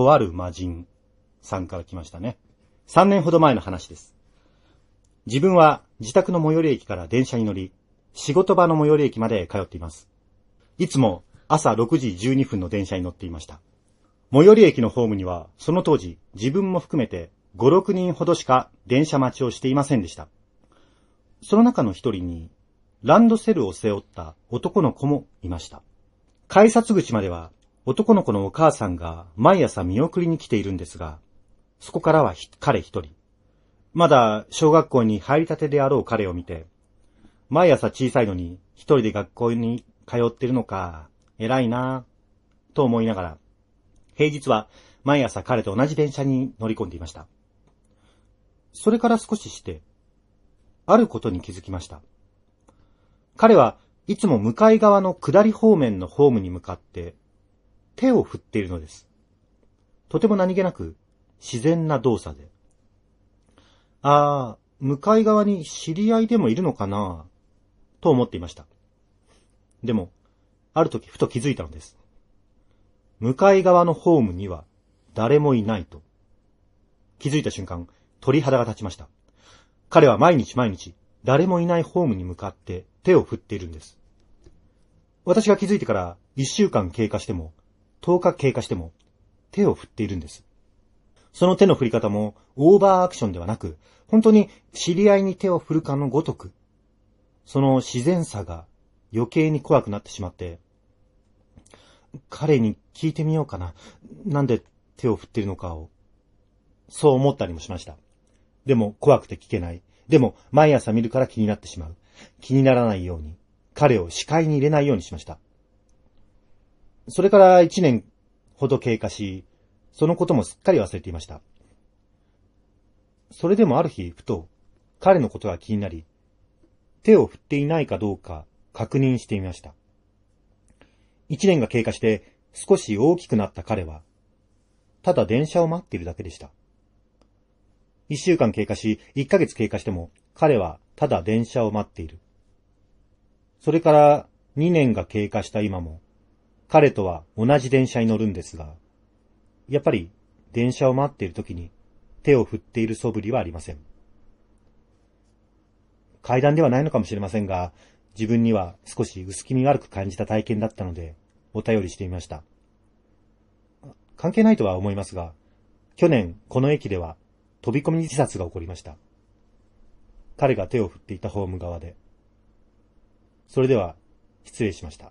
とある魔人さんから来ましたね。3年ほど前の話です。自分は自宅の最寄り駅から電車に乗り、仕事場の最寄り駅まで通っています。いつも朝6時12分の電車に乗っていました。最寄り駅のホームには、その当時自分も含めて5、6人ほどしか電車待ちをしていませんでした。その中の一人に、ランドセルを背負った男の子もいました。改札口までは男の子のお母さんが毎朝見送りに来ているんですが、そこからは彼一人。まだ小学校に入りたてであろう彼を見て、毎朝小さいのに一人で学校に通ってるのか、偉いなぁ、と思いながら、平日は毎朝彼と同じ電車に乗り込んでいました。それから少しして、あることに気づきました。彼はいつも向かい側の下り方面のホームに向かって手を振っているのです。とても何気なく自然な動作で。ああ、向かい側に知り合いでもいるのかなと思っていました。でも、ある時ふと気づいたのです。向かい側のホームには誰もいないと。気づいた瞬間、鳥肌が立ちました。彼は毎日毎日誰もいないホームに向かって手を振っているんです。私が気づいてから一週間経過しても、10日経過しても手を振っているんです。その手の振り方もオーバーアクションではなく、本当に知り合いに手を振るかのごとく、その自然さが余計に怖くなってしまって、彼に聞いてみようかな。なんで手を振っているのかを。そう思ったりもしました。でも怖くて聞けない。でも毎朝見るから気になってしまう。気にならないように、彼を視界に入れないようにしました。それから一年ほど経過し、そのこともすっかり忘れていました。それでもある日、ふと、彼のことが気になり、手を振っていないかどうか確認してみました。一年が経過して少し大きくなった彼は、ただ電車を待っているだけでした。一週間経過し、一ヶ月経過しても、彼はただ電車を待っている。それから二年が経過した今も、彼とは同じ電車に乗るんですが、やっぱり電車を待っている時に手を振っている素振りはありません。階段ではないのかもしれませんが、自分には少し薄気味悪く感じた体験だったので、お便りしてみました。関係ないとは思いますが、去年この駅では飛び込み自殺が起こりました。彼が手を振っていたホーム側で。それでは、失礼しました。